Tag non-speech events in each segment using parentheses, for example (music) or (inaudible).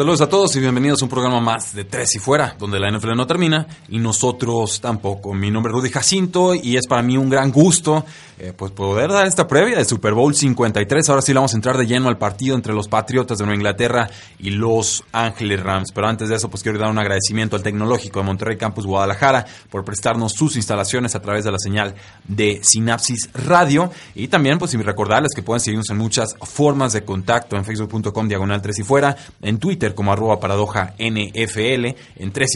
Saludos a todos y bienvenidos a un programa más de Tres y Fuera, donde la NFL no termina y nosotros tampoco. Mi nombre es Rudy Jacinto y es para mí un gran gusto eh, pues poder dar esta previa de Super Bowl 53. Ahora sí vamos a entrar de lleno al partido entre los Patriotas de Nueva Inglaterra y los Ángeles Rams. Pero antes de eso, pues quiero dar un agradecimiento al Tecnológico de Monterrey Campus Guadalajara por prestarnos sus instalaciones a través de la señal de Sinapsis Radio. Y también, pues, recordarles que pueden seguirnos en muchas formas de contacto en facebook.com diagonal 3 y fuera, en Twitter como arroba paradoja NFL, en 3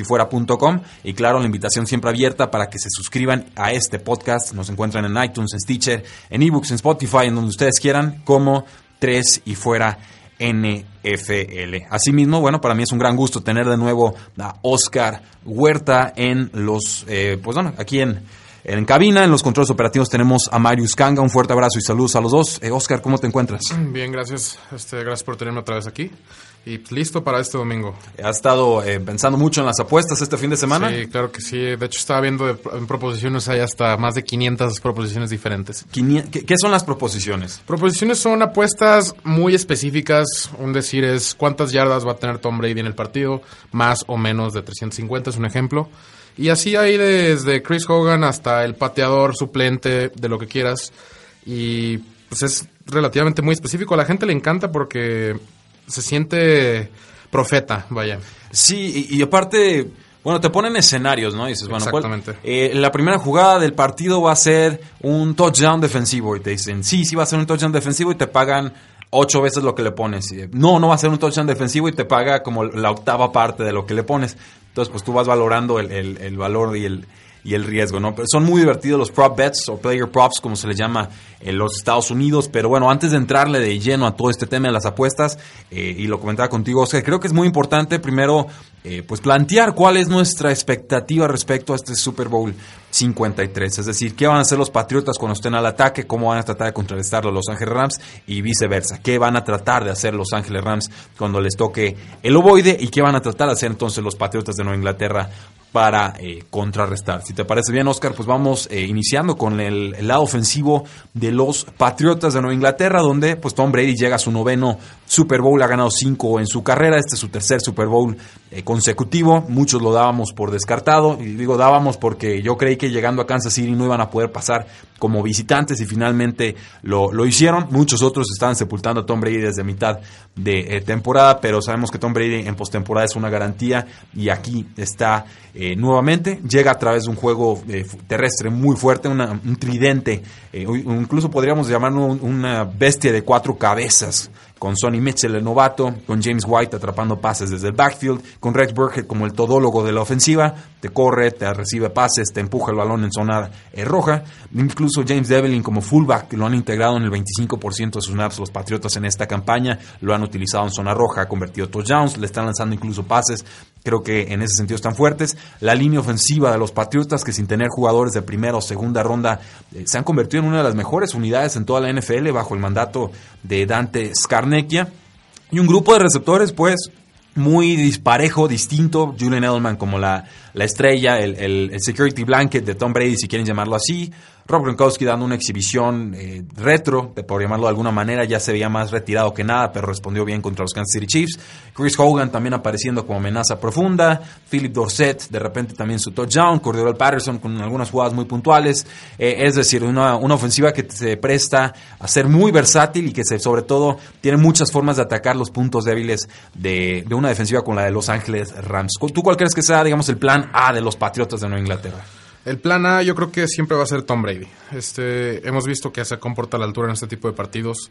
y claro, la invitación siempre abierta para que se suscriban a este podcast. Nos encuentran en iTunes, en Stitcher, en eBooks, en Spotify, en donde ustedes quieran, como 3 y fuera NFL. Asimismo, bueno, para mí es un gran gusto tener de nuevo a Oscar Huerta en los, eh, pues bueno, aquí en, en cabina, en los controles operativos tenemos a Marius Kanga. Un fuerte abrazo y saludos a los dos. Eh, Oscar, ¿cómo te encuentras? Bien, gracias. Este, gracias por tenerme otra vez aquí. Y listo para este domingo. ¿Has estado eh, pensando mucho en las apuestas este fin de semana? Sí, claro que sí. De hecho, estaba viendo de- en proposiciones, hay hasta más de 500 proposiciones diferentes. Quinien- ¿Qué, qué son las proposiciones? Proposiciones son apuestas muy específicas. Un decir es cuántas yardas va a tener Tom Brady en el partido, más o menos de 350 es un ejemplo. Y así hay desde Chris Hogan hasta el pateador suplente, de lo que quieras. Y pues es relativamente muy específico. A la gente le encanta porque se siente profeta, vaya. Sí, y, y aparte, bueno, te ponen escenarios, ¿no? Y dices, bueno, ¿cuál- Exactamente. eh, la primera jugada del partido va a ser un touchdown defensivo. Y te dicen, sí, sí va a ser un touchdown defensivo y te pagan ocho veces lo que le pones. Y, no, no va a ser un touchdown defensivo y te paga como la octava parte de lo que le pones. Entonces, pues tú vas valorando el, el- el valor y el, y el riesgo, ¿no? Pero son muy divertidos los prop bets o player props, como se les llama en los Estados Unidos. Pero bueno, antes de entrarle de lleno a todo este tema de las apuestas, eh, y lo comentaba contigo, Oscar, creo que es muy importante primero, eh, pues plantear cuál es nuestra expectativa respecto a este Super Bowl 53. Es decir, qué van a hacer los Patriotas cuando estén al ataque, cómo van a tratar de contrarrestarlo a Los Ángeles Rams y viceversa. ¿Qué van a tratar de hacer Los Ángeles Rams cuando les toque el ovoide y qué van a tratar de hacer entonces los Patriotas de Nueva Inglaterra para eh, contrarrestar. Si te parece bien, Oscar, pues vamos eh, iniciando con el, lado ofensivo de los Patriotas de Nueva Inglaterra, donde pues Tom Brady llega a su noveno Super Bowl, ha ganado cinco en su carrera, este es su tercer Super Bowl eh, consecutivo, muchos lo dábamos por descartado, y digo dábamos porque yo creí que llegando a Kansas City no iban a poder pasar como visitantes y finalmente lo, lo hicieron, muchos otros estaban sepultando a Tom Brady desde mitad de eh, temporada, pero sabemos que Tom Brady en postemporada es una garantía y aquí está eh, nuevamente, llega a través de un juego eh, terrestre muy fuerte, una- un tridente, incluso podríamos llamarlo un- una bestia de cuatro cabezas, con Sonny Mitchell, el novato, con James White atrapando pases desde el backfield, con Rex Burkhead como el todólogo de la ofensiva, te corre, te recibe pases, te empuja el balón en zona eh, roja, incluso James Devlin como fullback lo han integrado en el 25% de sus snaps los Patriotas en esta campaña, lo han utilizado en zona roja, ha convertido touchdowns, le están lanzando incluso pases, creo que en ese sentido están fuertes, la línea ofensiva de los Patriotas que sin tener jugadores de primera o segunda ronda eh, se han convertido en una de las mejores unidades en toda la NFL bajo el mandato de Dante Y un grupo de receptores pues muy disparejo, distinto, Julian Edelman como la, la estrella, el, el- el security blanket de Tom Brady, si quieren llamarlo así. Rob Gronkowski dando una exhibición eh, retro, de- por llamarlo de alguna manera, ya se veía más retirado que nada, pero respondió bien contra los Kansas City Chiefs. Chris Hogan también apareciendo como amenaza profunda. Philip Dorset, de repente también su touchdown. Cordero Patterson con algunas jugadas muy puntuales. Eh, es decir, una, una ofensiva que se presta a ser muy versátil y que se, sobre todo tiene muchas formas de atacar los puntos débiles de, de una defensiva con la de Los Ángeles Rams. ¿Tú cuál crees que sea, digamos, el plan A de los Patriotas de Nueva Inglaterra? El plan A yo creo que siempre va a ser Tom Brady. Este, hemos visto que se comporta a la altura en este tipo de partidos,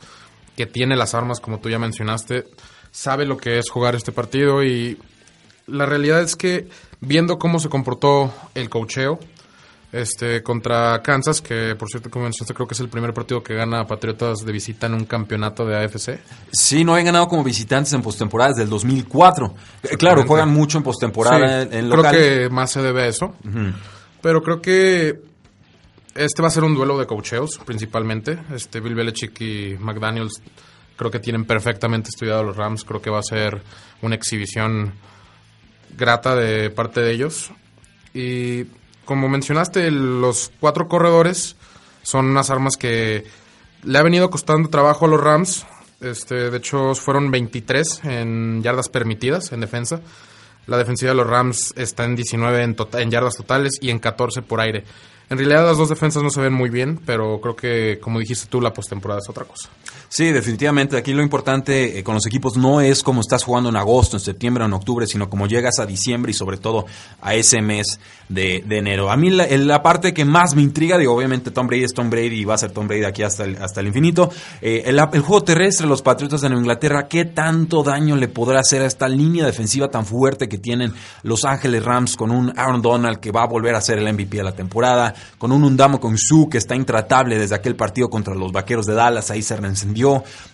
que tiene las armas como tú ya mencionaste, sabe lo que es jugar este partido y la realidad es que viendo cómo se comportó el cocheo, Este, contra Kansas, que por cierto, como mencionaste, creo que es el primer partido que gana Patriotas de visita en un campeonato de AFC. Sí, no han ganado como visitantes en postemporada desde el 2004. Eh, Claro, juegan mucho en postemporada Sí, en, en creo que más se debe a eso. Pero creo que este va a ser un duelo de cocheos, principalmente. Este, Bill Belichick y McDaniels creo que tienen perfectamente estudiado los Rams. Creo que va a ser una exhibición grata de parte de ellos. Y como mencionaste, los cuatro corredores son unas armas que le ha venido costando trabajo a los Rams. Este, de hecho, fueron 23 en yardas permitidas en defensa. La defensiva de los Rams está en 19 en, tota- en yardas totales y en 14 por aire. En realidad las dos defensas no se ven muy bien, pero creo que, como dijiste tú, la postemporada es otra cosa. Sí, definitivamente. Aquí lo importante eh, con los equipos no es cómo estás jugando en agosto, en septiembre o en octubre, sino cómo llegas a diciembre y sobre todo a ese mes de, enero. A mí la, la parte que más me intriga, digo, obviamente Tom Brady es Tom Brady y va a ser Tom Brady aquí hasta el, hasta el infinito. Eh, el, el juego terrestre, los Patriotas de Nueva Inglaterra, ¿qué tanto daño le podrá hacer a esta línea defensiva tan fuerte que tienen Los Ángeles Rams con un Aaron Donald que va a volver a ser el MVP de la temporada, con un Undamo con Su que está intratable desde aquel partido contra los Vaqueros de Dallas, ahí se reencendió,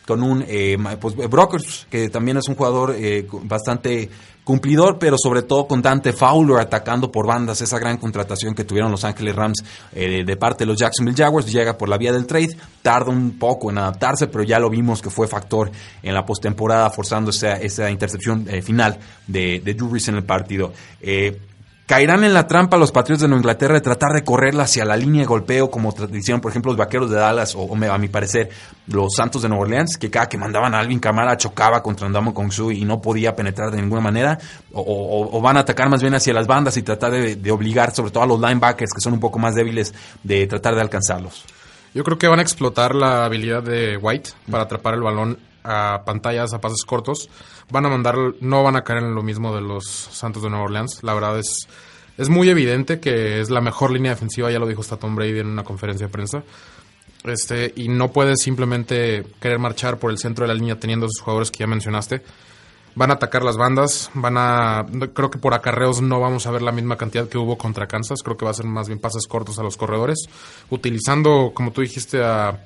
con un eh, pues, Brokers, que también es un jugador eh, bastante cumplidor, pero sobre todo con Dante Fowler atacando por bandas, esa gran contratación que tuvieron Los Ángeles Rams eh, de parte de los Jacksonville Jaguars, llega por la vía del trade, tarda un poco en adaptarse, pero ya lo vimos que fue factor en la postemporada, forzando esa, esa intercepción eh, final de, de Brees en el partido. Eh, Caerán en la trampa los Patriots de Nueva Inglaterra de tratar de correrla hacia la línea de golpeo, como hicieron, por ejemplo, los Vaqueros de Dallas, o, a mi parecer, los Santos de Nueva Orleans, que cada que mandaban a Alvin Kamara chocaba contra Andamo Kong Su y no podía penetrar de ninguna manera, o van a atacar más bien hacia las bandas y tratar de, de obligar, sobre todo a los linebackers, que son un poco más débiles, de tratar de alcanzarlos. Yo creo que van a explotar la habilidad de White para atrapar el balón a pantallas, a pases cortos. Van a mandar, no van a caer en lo mismo de los Santos de Nueva Orleans. La verdad es, es muy evidente que es la mejor línea defensiva, ya lo dijo hasta Tom Brady en una conferencia de prensa. Este, y no puedes simplemente querer marchar por el centro de la línea teniendo esos jugadores que ya mencionaste. Van a atacar las bandas, van a... Creo que por acarreos no vamos a ver la misma cantidad que hubo contra Kansas. Creo que va a ser más bien pases cortos a los corredores. Utilizando, como tú dijiste, a,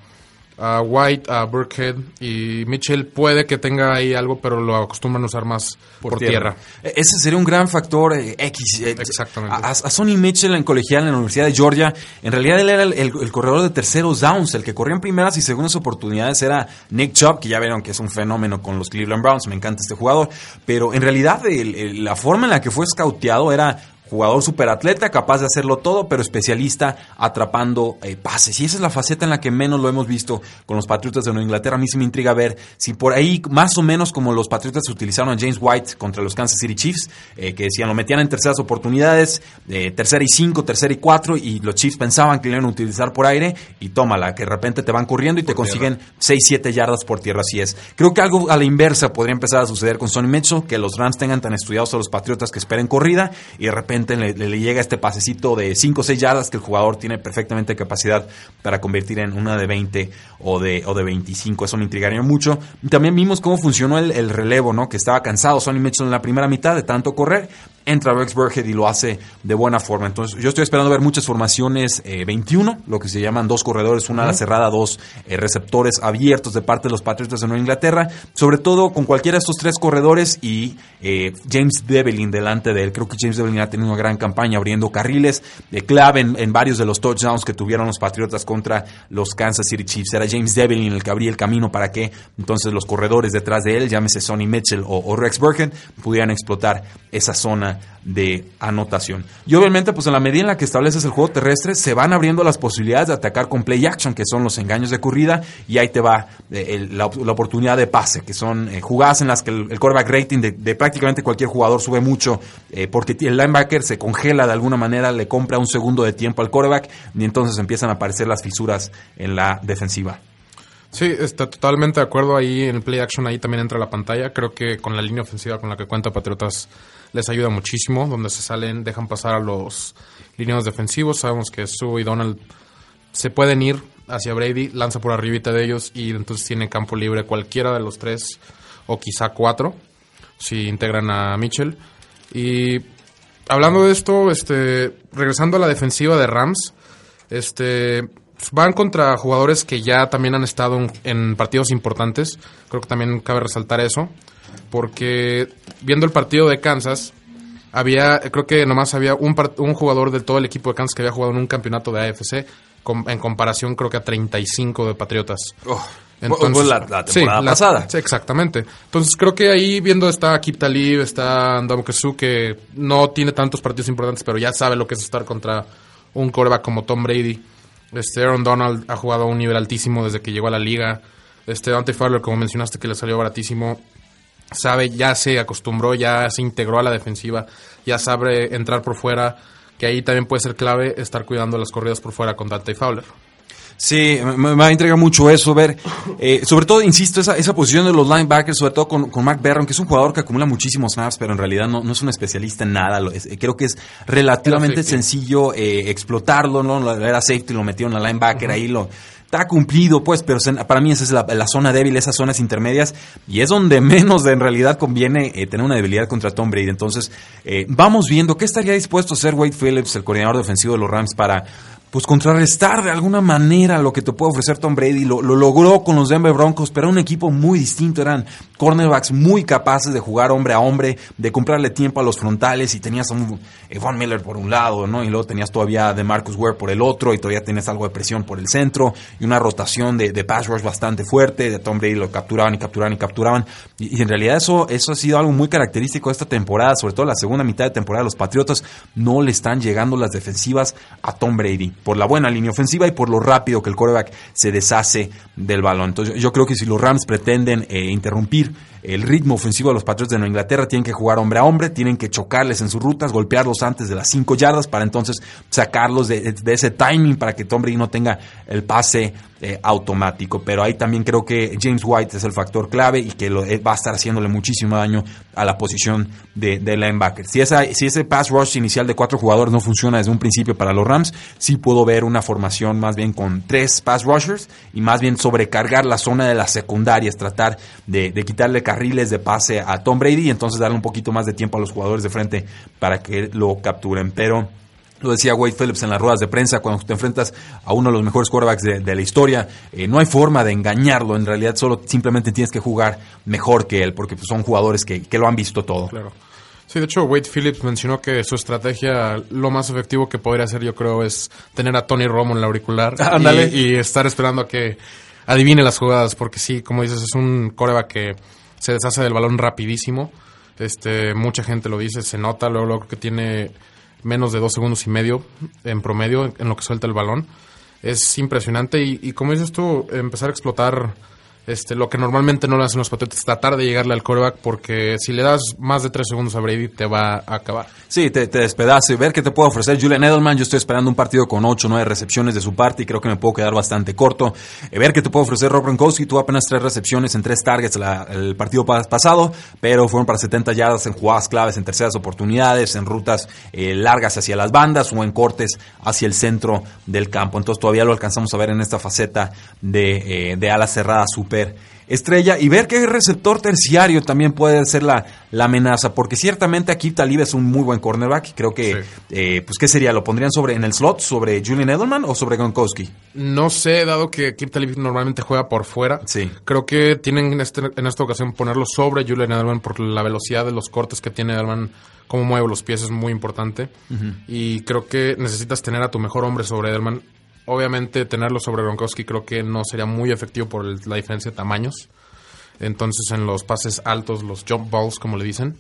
a White, a Burkhead y Mitchell. Puede que tenga ahí algo, pero lo acostumbran a usar más por, tierra. E- Ese sería un gran factor eh, X. eh, Exactamente. A, a Sonny Mitchell en colegial en la Universidad de Georgia, en realidad él era el, el- el corredor de terceros downs, el que corría en primeras y segundas oportunidades era Nick Chubb, que ya vieron que es un fenómeno con los Cleveland Browns, me encanta este jugador, pero en realidad el- el- la forma en la que fue scouteado era jugador superatleta, capaz de hacerlo todo, pero especialista atrapando eh, pases. Y esa es la faceta en la que menos lo hemos visto con los Patriotas de Nueva Inglaterra. A mí sí me intriga ver si por ahí, más o menos como los Patriotas utilizaron a James White contra los Kansas City Chiefs, eh, que decían lo metían en terceras oportunidades, eh, tercera y cinco, tercera y cuatro, y los Chiefs pensaban que lo iban a utilizar por aire, y tómala, que de repente te van corriendo y te consiguen 6, 7 yardas por tierra, así es. Creo que algo a la inversa podría empezar a suceder con Sonny Mitchell, que los Rams tengan tan estudiados a los Patriotas que esperen corrida, y de repente le, le- le llega este pasecito de 5 o 6 yardas que el jugador tiene perfectamente capacidad para convertir en una de 20 o de, o de 25. Eso me intrigaría mucho. También vimos cómo funcionó el, el relevo, ¿no? Que estaba cansado Sonny Mitchell en la primera mitad de tanto correr. Entra Rex Burkhead y lo hace de buena forma. Entonces, yo estoy esperando ver muchas formaciones eh, 21, lo que se llaman dos corredores, una ala cerrada, dos eh, receptores abiertos de parte de los Patriotas de Nueva Inglaterra. Sobre todo con cualquiera de estos tres corredores y eh, James Devlin delante de él. Creo que James Devlin ha tenido una gran campaña abriendo carriles de clave en, en varios de los touchdowns que tuvieron los Patriotas contra los Kansas City Chiefs. Era James Devlin el que abría el camino para que entonces los corredores detrás de él, llámese Sonny Mitchell o, o Rex Burkhead, pudieran explotar esa zona de anotación. Y obviamente, pues en la medida en la que estableces el juego terrestre, se van abriendo las posibilidades de atacar con play action, que son los engaños de corrida, y ahí te va eh, la, op- la oportunidad de pase, que son eh, jugadas en las que el, el rating de, de prácticamente cualquier jugador sube mucho, eh, porque el linebacker se congela de alguna manera, le compra un segundo de tiempo al quarterback, y entonces empiezan a aparecer las fisuras en la defensiva. Sí, está totalmente de acuerdo ahí en el play action, ahí también entra la pantalla. Creo que con la línea ofensiva con la que cuenta Patriotas les ayuda muchísimo, donde se salen, dejan pasar a los lineados defensivos. Sabemos que Sue y Donald se pueden ir hacia Brady, lanza por arribita de ellos y entonces tiene campo libre cualquiera de los tres o quizá cuatro si integran a Mitchell. Y hablando de esto, este, regresando a la defensiva de Rams, este, van contra jugadores que ya también han estado en, en partidos importantes. Creo que también cabe resaltar eso. Porque viendo el partido de Kansas, había, creo que nomás había un, un jugador de todo el equipo de Kansas que había jugado en un campeonato de AFC, com- en comparación creo que a 35 de Patriotas. Oh, fue la, la sí, temporada la- pasada. sí, exactamente. Entonces creo que ahí viendo está Kip Talib, está Ndamukong Suh, que no tiene tantos partidos importantes, pero ya sabe lo que es estar contra un coreback como Tom Brady. Este Aaron Donald ha jugado a un nivel altísimo desde que llegó a la liga. Este Dante Fowler, como mencionaste, que le salió baratísimo, sabe, ya se acostumbró, ya se integró a la defensiva, ya sabe entrar por fuera, que ahí también puede ser clave estar cuidando las corridas por fuera con Dante Fowler. Sí, me, me va a entregar mucho eso, ver, eh, sobre todo, insisto, esa, esa posición de los linebackers, sobre todo con, con Mark Barron, que es un jugador que acumula muchísimos snaps, pero en realidad no, no es un especialista en nada, es- creo que es relativamente sencillo eh, explotarlo, ¿no? Era safety, lo metieron a linebacker, ahí lo... Está cumplido, pues, pero para mí esa es la, zona débil, esas zonas intermedias, y es donde (laughs) menos en realidad conviene eh, tener una debilidad contra Tom Brady. Entonces, eh, vamos viendo qué estaría dispuesto a hacer Wade Phillips, el coordinador defensivo de los Rams, para pues contrarrestar de alguna manera lo que te puede ofrecer Tom Brady. Lo, lo logró con los Denver Broncos, pero era un equipo muy distinto. Eran cornerbacks muy capaces de jugar hombre a hombre, de comprarle tiempo a los frontales. Y tenías a un Miller por un lado, ¿no? Y luego tenías todavía de Marcus Ware por el otro, y todavía tenías algo de presión por el centro, y una rotación de, de pass rush bastante fuerte. De Tom Brady lo capturaban y capturaban y capturaban. Y, y en realidad eso, eso ha sido algo muy característico de esta temporada, sobre todo la segunda mitad de temporada. Los Patriotas no le están llegando las defensivas a Tom Brady por la buena línea ofensiva y por lo rápido que el quarterback se deshace del balón. Entonces yo, yo creo que si los Rams pretenden eh, interrumpir el ritmo ofensivo de los Patriots de Nueva Inglaterra, tienen que jugar hombre a hombre, tienen que chocarles en sus rutas, golpearlos antes de las 5 yardas para entonces sacarlos de, ese timing para que Tom Brady no tenga el pase eh, automático. Pero ahí también creo que James White es el factor clave y que lo, eh, va a estar haciéndole muchísimo daño a la posición de, de linebacker. Si, esa, si ese pass rush inicial de cuatro jugadores no funciona desde un principio para los Rams, sí puedo ver una formación más bien con tres pass rushers y más bien sobrecargar la zona de las secundarias, tratar de, de quitarle carriles de pase a Tom Brady y entonces darle un poquito más de tiempo a los jugadores de frente para que lo capturen. Pero lo decía Wade Phillips en las ruedas de prensa, cuando te enfrentas a uno de los mejores quarterbacks de, de la historia, eh, no hay forma de engañarlo, en realidad solo simplemente tienes que jugar mejor que él, porque pues, son jugadores que, que lo han visto todo. Claro. Sí, de hecho, Wade Phillips mencionó que su estrategia, lo más efectivo que podría hacer, yo creo, es tener a Tony Romo en la auricular (laughs) y, y estar esperando a que adivine las jugadas, porque sí, como dices, es un coreback que se deshace del balón rapidísimo. Este, mucha gente lo dice, se nota, luego, luego que tiene menos de dos segundos y medio en promedio en lo que suelta el balón. Es impresionante y, y como dices tú, empezar a explotar este, lo que normalmente no lo hacen los Patriotas, tratar de llegarle al coreback porque si le das más de tres segundos a Brady te va a acabar. Sí, te, te despedace. Ver qué te puede ofrecer Julian Edelman. Yo estoy esperando un partido con 8 o 9 recepciones de su parte y creo que me puedo quedar bastante corto. Eh, ver qué te puede ofrecer Rob Gronkowski. Tuvo apenas 3 recepciones en 3 targets el partido pa- pasado, pero fueron para 70 yardas en jugadas claves, en terceras oportunidades, en rutas eh, largas hacia las bandas o en cortes hacia el centro del campo. Entonces todavía lo alcanzamos a ver en esta faceta de, eh, de ala cerrada estrella y ver qué receptor terciario también puede ser la, la amenaza, porque ciertamente aquí Talib es un muy buen cornerback creo que, Sí. eh, pues, ¿qué sería? ¿Lo pondrían sobre en el slot, sobre Julian Edelman o sobre Gronkowski? No sé, dado que Kip Talib normalmente juega por fuera, Sí. creo que tienen en, este- en esta ocasión ponerlo sobre Julian Edelman por la velocidad de los cortes que tiene Edelman, cómo mueve los pies es muy importante. Y creo que necesitas tener a tu mejor hombre sobre Edelman. Obviamente tenerlo sobre Gronkowski creo que no sería muy efectivo por el- la diferencia de tamaños. Entonces en los pases altos, los jump balls como le dicen,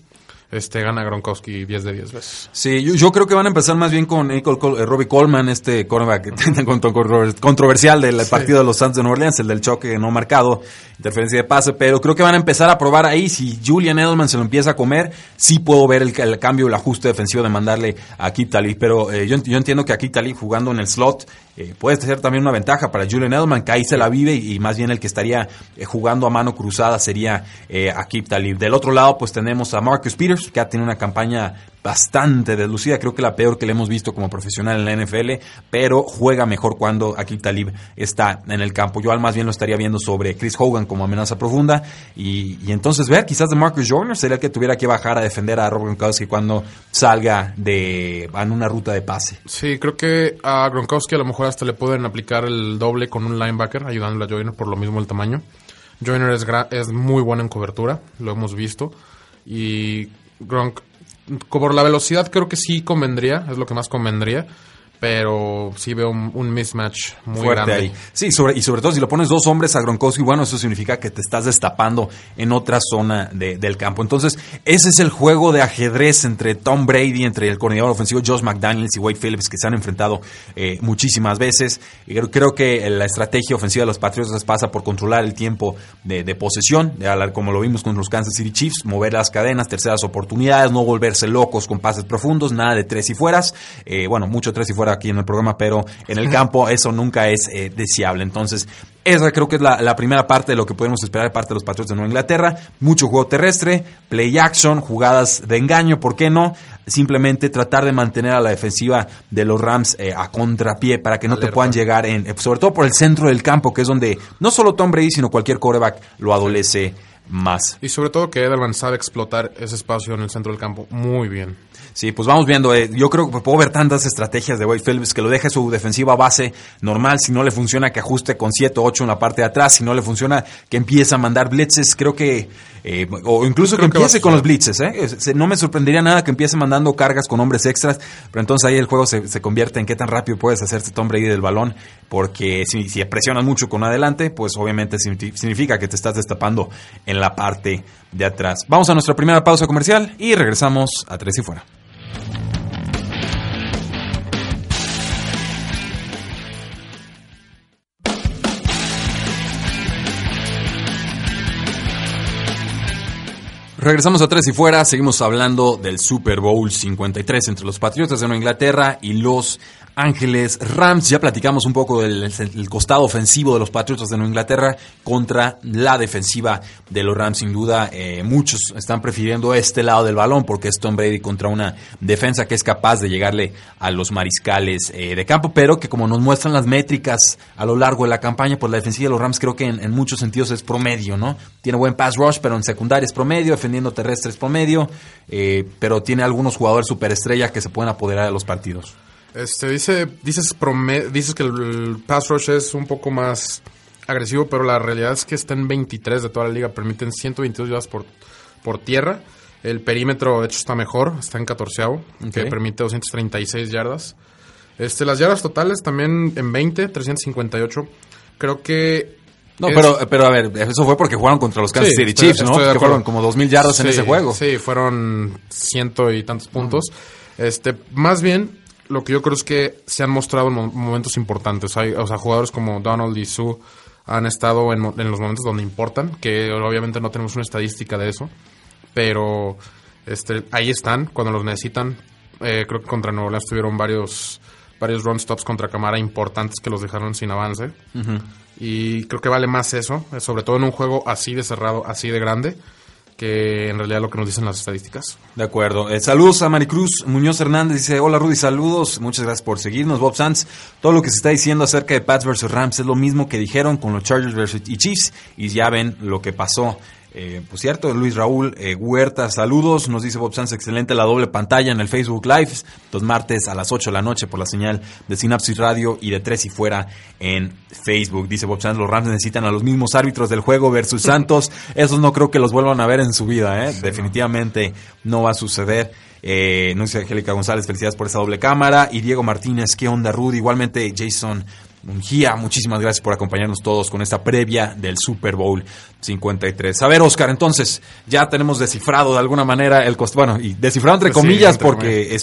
este gana Gronkowski 10 de 10 veces. Sí, yo, yo creo que van a empezar más bien con eh, Col- Col- eh, Robbie Coleman, este cornerback (laughs) contro- contro- controversial del partido de los Santos de Nueva Orleans, el del choque no marcado, interferencia de pase, pero creo que van a empezar a probar ahí. Si Julian Edelman se lo empieza a comer, sí puedo ver el, el cambio, el ajuste defensivo de mandarle a Kip Talib, pero eh, yo, ent- yo entiendo que a Kip Talib jugando en el slot eh, puede ser también una ventaja para Julian Edelman, que ahí se la vive y, más bien el que estaría eh, jugando a mano cruzada sería eh, a Kip Talib. Del otro lado, pues tenemos a Marcus Peters, que ha tenido una campaña bastante deslucida, creo que la peor que le hemos visto como profesional en la NFL, pero juega mejor cuando Akil Talib está en el campo. Yo al más bien lo estaría viendo sobre Chris Hogan como amenaza profunda y, entonces ver quizás de Marcus Joyner sería el que tuviera que bajar a defender a Rob Gronkowski cuando salga de en una ruta de pase. Sí, creo que a Gronkowski a lo mejor hasta le pueden aplicar el doble con un linebacker ayudándole a Joyner por lo mismo el tamaño. Joyner es, muy bueno en cobertura, lo hemos visto. Y Gronk, por la velocidad creo que sí convendría, es lo que más convendría pero sí veo un, mismatch muy grande. Ahí. Sí, sobre, y sobre todo si lo pones dos hombres a Gronkowski, bueno, eso significa que te estás destapando en otra zona del campo. Entonces, ese es el juego de ajedrez entre Tom Brady, entre el coordinador ofensivo Josh McDaniels y Wade Phillips, que se han enfrentado eh, muchísimas veces. Y creo, que la estrategia ofensiva de los Patriots pasa por controlar el tiempo de, posesión, de, como lo vimos con los Kansas City Chiefs, mover las cadenas, terceras oportunidades, no volverse locos con pases profundos, nada de tres y fueras. Eh, bueno, mucho tres y fuera aquí en el programa, pero en el campo eso nunca es eh, deseable. Entonces, esa creo que es la, primera parte de lo que podemos esperar de parte de los Patriots de Nueva Inglaterra. Mucho juego terrestre, play action, jugadas de engaño, ¿por qué no? Simplemente tratar de mantener a la defensiva de los Rams eh, a contrapié para que no te puedan llegar en, eh, sobre todo por el centro del campo, que es donde no solo Tom Brady, sino cualquier quarterback lo adolece más. Y sobre todo que Edelman sabe explotar ese espacio en el centro del campo muy bien. Sí, pues vamos viendo. Eh, yo creo que puedo ver tantas estrategias de Wade Phillips que lo deje su defensiva base normal. Si no le funciona, que ajuste con 7 o 8 en la parte de atrás. Si no le funciona, que empiece a mandar blitzes. Creo que. Eh, o incluso que empiece con los blitzes. ¿eh? No me sorprendería nada que empiece mandando cargas con hombres extras. Pero entonces ahí el juego se, se convierte en qué tan rápido puedes hacerte Tom Brady del balón. Porque si, si presionas mucho con adelante, pues obviamente significa que te estás destapando en la parte de atrás. Vamos a nuestra primera pausa comercial y regresamos a Tres y Fuera. Regresamos a Tres y Fuera, seguimos hablando del Super Bowl 53 entre los Patriotas de Inglaterra y los Ángeles Rams. Ya platicamos un poco del costado ofensivo de los Patriotas de Nueva Inglaterra contra la defensiva de los Rams. Sin duda, eh, muchos están prefiriendo este lado del balón porque es Tom Brady contra una defensa que es capaz de llegarle a los mariscales eh, de campo, pero que como nos muestran las métricas a lo largo de la campaña, pues la defensiva de los Rams creo que en, muchos sentidos es promedio, ¿no? Tiene buen pass rush, pero en secundaria es promedio, defendiendo terrestres promedio, eh, pero tiene algunos jugadores superestrella que se pueden apoderar de los partidos. Este, dice, dices, dices que el pass rush es un poco más agresivo, pero la realidad es que está en 23 de toda la liga, permiten 122 yardas por, por tierra. El perímetro, de hecho, está mejor, está en 14, que permite 236 yardas. Este, las yardas totales también en 20, 358. Creo que no, pero, pero a ver, eso fue porque jugaron contra los Kansas City Chiefs, ¿no? Que fueron como 2.000 yardas en ese juego. Sí, fueron ciento y tantos puntos. Este, más bien, lo que yo creo es que se han mostrado en momentos importantes. Hay, o sea, jugadores como Donald y Sue han estado en, los momentos donde importan, que obviamente no tenemos una estadística de eso, pero este, ahí están cuando los necesitan. Eh, creo que contra Nueva Orleans tuvieron varios varios run stops contra Camara importantes que los dejaron sin avance. Y creo que vale más eso, sobre todo en un juego así de cerrado, así de grande que en realidad lo que nos dicen las estadísticas. De acuerdo. Eh, saludos a Maricruz Muñoz Hernández. Dice, hola Rudy, saludos. Muchas gracias por seguirnos. Bob Sanz, todo lo que se está diciendo acerca de Pats versus Rams es lo mismo que dijeron con los Chargers versus Chiefs. Y ya ven lo que pasó eh, pues cierto, Luis Raúl eh, Huerta, saludos. Nos dice Bob Sanz, excelente la doble pantalla en el Facebook Live. Los martes a las 8 de la noche por la señal de Synapsis Radio y de Tres y Fuera en Facebook. Dice Bob Sanz, los Rams necesitan a los mismos árbitros del juego versus (laughs) Santos. Esos no creo que los vuelvan a ver en su vida, ¿eh? Definitivamente no va a suceder. Eh, no sé, Angélica González, felicidades por esa doble cámara. Y Diego Martínez, ¿qué onda, Rudy? Igualmente, Jason Mungía, muchísimas gracias por acompañarnos todos con esta previa del Super Bowl 53. A ver, Oscar, entonces, ya tenemos descifrado de alguna manera el costo, bueno, y descifrado entre comillas porque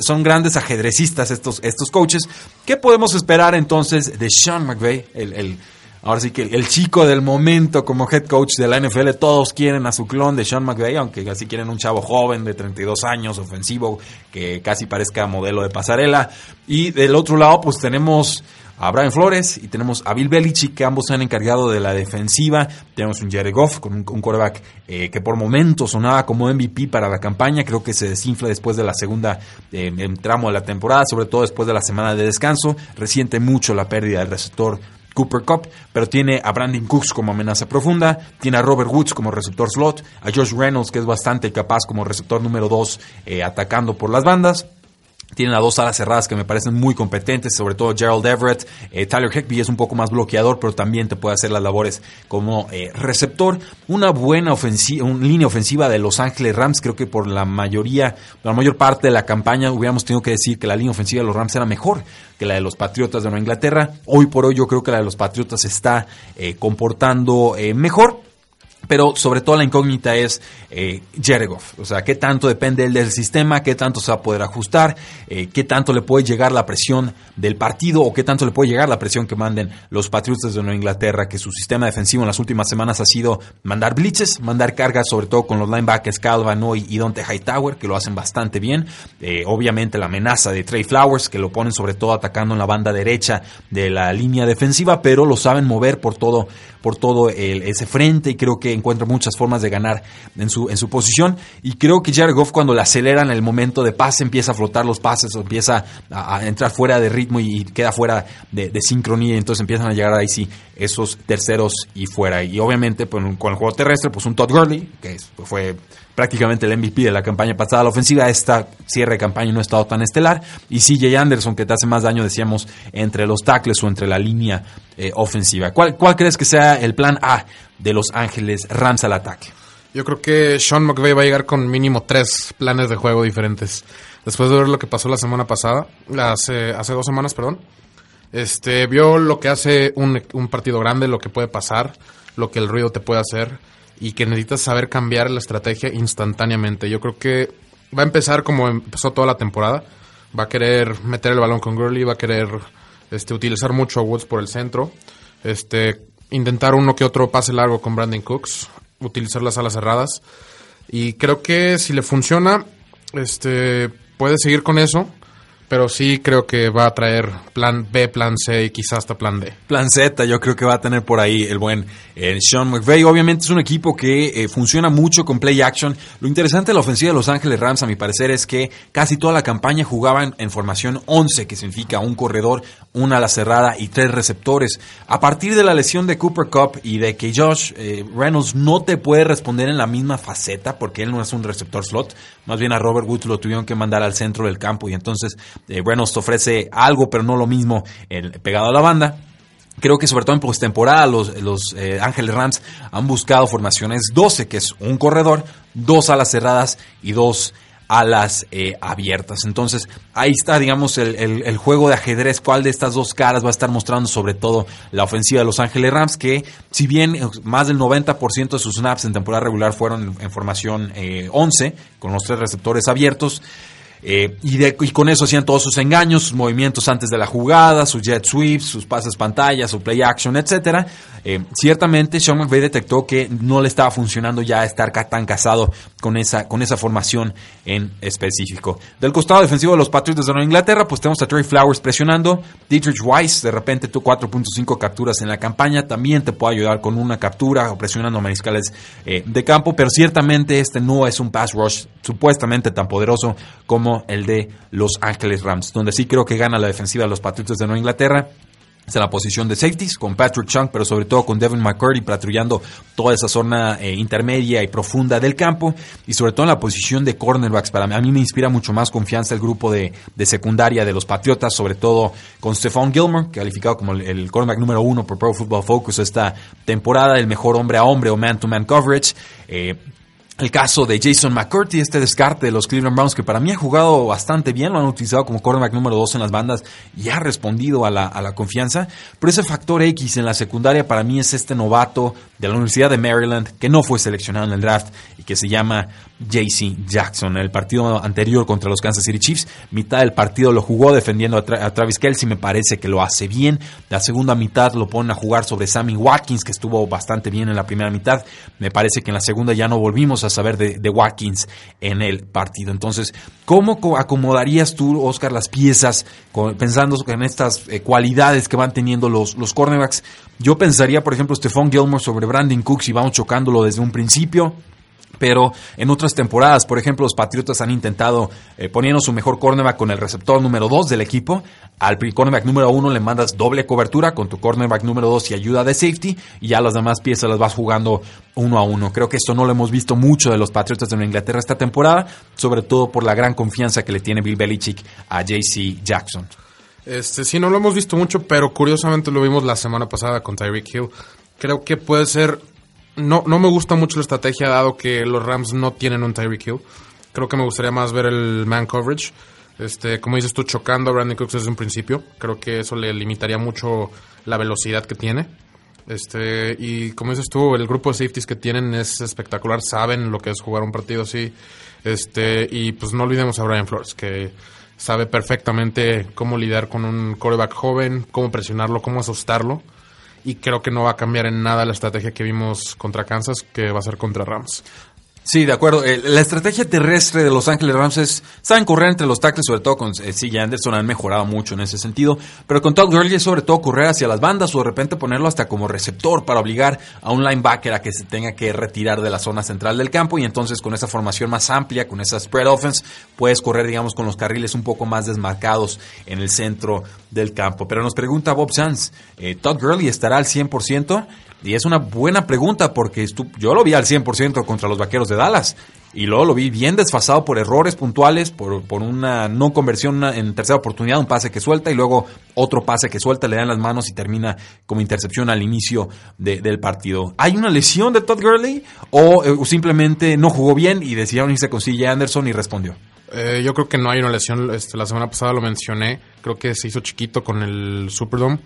son grandes ajedrecistas estos, estos coaches. ¿Qué podemos esperar entonces de Sean McVay, el, ahora sí que el chico del momento como head coach de la NFL, todos quieren a su clon de Sean McVay, aunque así quieren un chavo joven de 32 años, ofensivo, que casi parezca modelo de pasarela. Y del otro lado, pues tenemos a Brian Flores y tenemos a Bill Belichick, que ambos se han encargado de la defensiva. Tenemos un Jared Goff con un, quarterback eh, que por momentos sonaba como MVP para la campaña. Creo que se desinfla después de la segunda eh, tramo de la temporada, sobre todo después de la semana de descanso. Resiente mucho la pérdida del receptor Cooper Cup, pero tiene a Brandon Cooks como amenaza profunda, tiene a Robert Woods como receptor slot, a Josh Reynolds que es bastante capaz como receptor número 2 eh, atacando por las bandas. Tienen a dos alas cerradas que me parecen muy competentes, sobre todo Gerald Everett. Eh, Tyler Higbee es un poco más bloqueador, pero también te puede hacer las labores como eh, receptor. Una buena ofensiva, una línea ofensiva de Los Ángeles Rams. Creo que por la mayoría, la mayor parte de la campaña hubiéramos tenido que decir que la línea ofensiva de los Rams era mejor que la de los Patriotas de Nueva Inglaterra. Hoy por hoy yo creo que la de los Patriotas está eh, comportando mejor pero sobre todo la incógnita es eh, O sea, qué tanto depende él del sistema, qué tanto se va a poder ajustar, eh, qué tanto le puede llegar la presión del partido o qué tanto le puede llegar la presión que manden los Patriotas de Nueva Inglaterra, que su sistema defensivo en las últimas semanas ha sido mandar blitzes, mandar cargas, sobre todo con los linebackers Calvin y, y Dante Hightower, que lo hacen bastante bien. Eh, obviamente la amenaza de Trey Flowers, que lo ponen sobre todo atacando en la banda derecha de la línea defensiva, pero lo saben mover por todo, por todo ese frente y creo que encuentra muchas formas de ganar en su, en su posición. Y creo que Jared Goff cuando le aceleran el momento de pase empieza a flotar los pases o empieza a, entrar fuera de ritmo y, queda fuera de, sincronía. Y entonces empiezan a llegar ahí sí esos terceros y fuera. Y obviamente pues, con el juego terrestre, pues un Todd Gurley, que fue prácticamente el MVP de la campaña pasada la ofensiva. Esta cierre de campaña no ha estado tan estelar. Y CJ Anderson, que te hace más daño, decíamos, entre los tackles o entre la línea eh, ofensiva. ¿Cuál, ¿Cuál crees que sea el plan A de Los Ángeles Rams al ataque? Yo creo que Sean McVay va a llegar con mínimo tres planes de juego diferentes. Después de ver lo que pasó la semana pasada, hace, hace dos semanas, perdón, este, vio lo que hace un partido grande, lo que puede pasar, lo que el ruido te puede hacer y que necesitas saber cambiar la estrategia instantáneamente. Yo creo que va a empezar como empezó toda la temporada. Va a querer meter el balón con Gurley, va a querer este, utilizar mucho a Woods por el centro, este, intentar uno que otro pase largo con Brandon Cooks, utilizar las alas cerradas. Y creo que si le funciona, este, puede seguir con eso pero sí creo que va a traer plan B, plan C y quizás hasta plan D. Plan Z, yo creo que va a tener por ahí el buen Sean McVay. Obviamente es un equipo que eh, funciona mucho con play action. Lo interesante de la ofensiva de Los Ángeles Rams, a mi parecer, es que casi toda la campaña jugaban en formación 11, que significa un corredor, una ala cerrada y tres receptores. A partir de la lesión de Cooper Cup y de que Josh eh, Reynolds no te puede responder en la misma faceta, porque él no es un receptor slot, más bien a Robert Woods lo tuvieron que mandar al centro del campo y entonces eh, Reynolds ofrece algo, pero no lo mismo pegado a la banda. Creo que sobre todo en postemporada los, los eh, Ángeles Rams han buscado formaciones 12, que es un corredor, dos alas cerradas y dos alas eh, abiertas. Entonces, ahí está, digamos, el, el, juego de ajedrez. ¿Cuál de estas dos caras va a estar mostrando sobre todo la ofensiva de Los Ángeles Rams? Que, si bien más del 90% de sus snaps en temporada regular fueron en, formación 11, con los tres receptores abiertos, eh, y, de, y, con eso hacían todos sus engaños, sus movimientos antes de la jugada, sus jet sweeps, sus pases pantalla, su play action, etcétera. Eh, ciertamente Sean McVay detectó que no le estaba funcionando ya estar tan casado con esa, con esa formación en específico. Del costado defensivo de los Patriots de Nueva Inglaterra, pues tenemos a Trey Flowers presionando. Dietrich Weiss, de repente tuvo 4.5 capturas en la campaña, también te puede ayudar con una captura o presionando a mariscales eh, de campo, pero ciertamente este no es un pass rush supuestamente tan poderoso como el de Los Ángeles Rams, donde sí creo que gana la defensiva de los Patriots de Nueva Inglaterra en la posición de safeties con Patrick Chung, pero sobre todo con Devin McCurdy patrullando toda esa zona eh, intermedia y profunda del campo y sobre todo en la posición de cornerbacks. Para mí, a mí me inspira mucho más confianza el grupo de, secundaria de los Patriotas, sobre todo con Stephon Gilmore, calificado como el, cornerback número uno por Pro Football Focus esta temporada, el mejor hombre a hombre o man-to-man coverage. Eh, el caso de Jason McCurdy, este descarte de los Cleveland Browns, que para mí ha jugado bastante bien, lo han utilizado como cornerback número 2 en las bandas y ha respondido a la, a la confianza. Pero ese factor X en la secundaria para mí es este novato de la Universidad de Maryland que no fue seleccionado en el draft y que se llama JC Jackson. El partido anterior contra los Kansas City Chiefs, mitad del partido lo jugó defendiendo a, Travis Kelsey, me parece que lo hace bien. La segunda mitad lo ponen a jugar sobre Sammy Watkins, que estuvo bastante bien en la primera mitad. Me parece que en la segunda ya no volvimos a saber de, Watkins en el partido. Entonces, ¿cómo co- acomodarías tú, Oscar, las piezas pensando en estas eh, cualidades que van teniendo los, los cornerbacks? Yo pensaría, por ejemplo, Stephon Gilmore sobre Brandon Cooks y vamos chocándolo desde un principio. Pero en otras temporadas, por ejemplo, los Patriotas han intentado eh, poniendo su mejor cornerback con el receptor número 2 del equipo. Al cornerback número 1 le mandas doble cobertura con tu cornerback número 2 y ayuda de safety. Y ya las demás piezas las vas jugando uno a uno. Creo que esto no lo hemos visto mucho de los Patriotas de Inglaterra esta temporada. Sobre todo por la gran confianza que le tiene Bill Belichick a JC Jackson. Este, sí, no lo hemos visto mucho, pero curiosamente lo vimos la semana pasada con Tyreek Hill. Creo que puede ser. No, no me gusta mucho la estrategia, dado que los Rams no tienen un Tyreek Hill. Creo que me gustaría más ver el man coverage. Este, como dices tú, chocando a Brandon Cooks desde un principio. Creo que eso le limitaría mucho la velocidad que tiene. Este, y como dices tú, el grupo de safeties que tienen es espectacular, saben lo que es jugar un partido así. Este, y pues no olvidemos a Brian Flores, que sabe perfectamente cómo lidiar con un quarterback joven, cómo presionarlo, cómo asustarlo. Y creo que no va a cambiar en nada la estrategia que vimos contra Kansas, que va a ser contra Rams. Sí, de acuerdo. Eh, La estrategia terrestre de Los Ángeles Rams es, saben correr entre los tackles, sobre todo con eh, CJ Anderson, han mejorado mucho en ese sentido, pero con Todd Gurley es sobre todo correr hacia las bandas o de repente ponerlo hasta como receptor para obligar a un linebacker a que se tenga que retirar de la zona central del campo y entonces con esa formación más amplia, con esa spread offense, puedes correr, digamos, con los carriles un poco más desmarcados en el centro del campo. Pero nos pregunta Bob Sanz, eh, ¿Todd Gurley estará al 100%? Y es una buena pregunta porque yo lo vi al 100% contra los Vaqueros de Dallas. Y luego lo vi bien desfasado por errores puntuales, por, por una no conversión en tercera oportunidad, un pase que suelta y luego otro pase que suelta, le dan las manos y termina como intercepción al inicio de- del partido. ¿Hay una lesión de Todd Gurley o eh, simplemente no jugó bien y decidieron irse con CJ Anderson y respondió? Eh, yo creo que no hay una lesión. Este, la semana pasada lo mencioné. Creo que se hizo chiquito con el Superdome.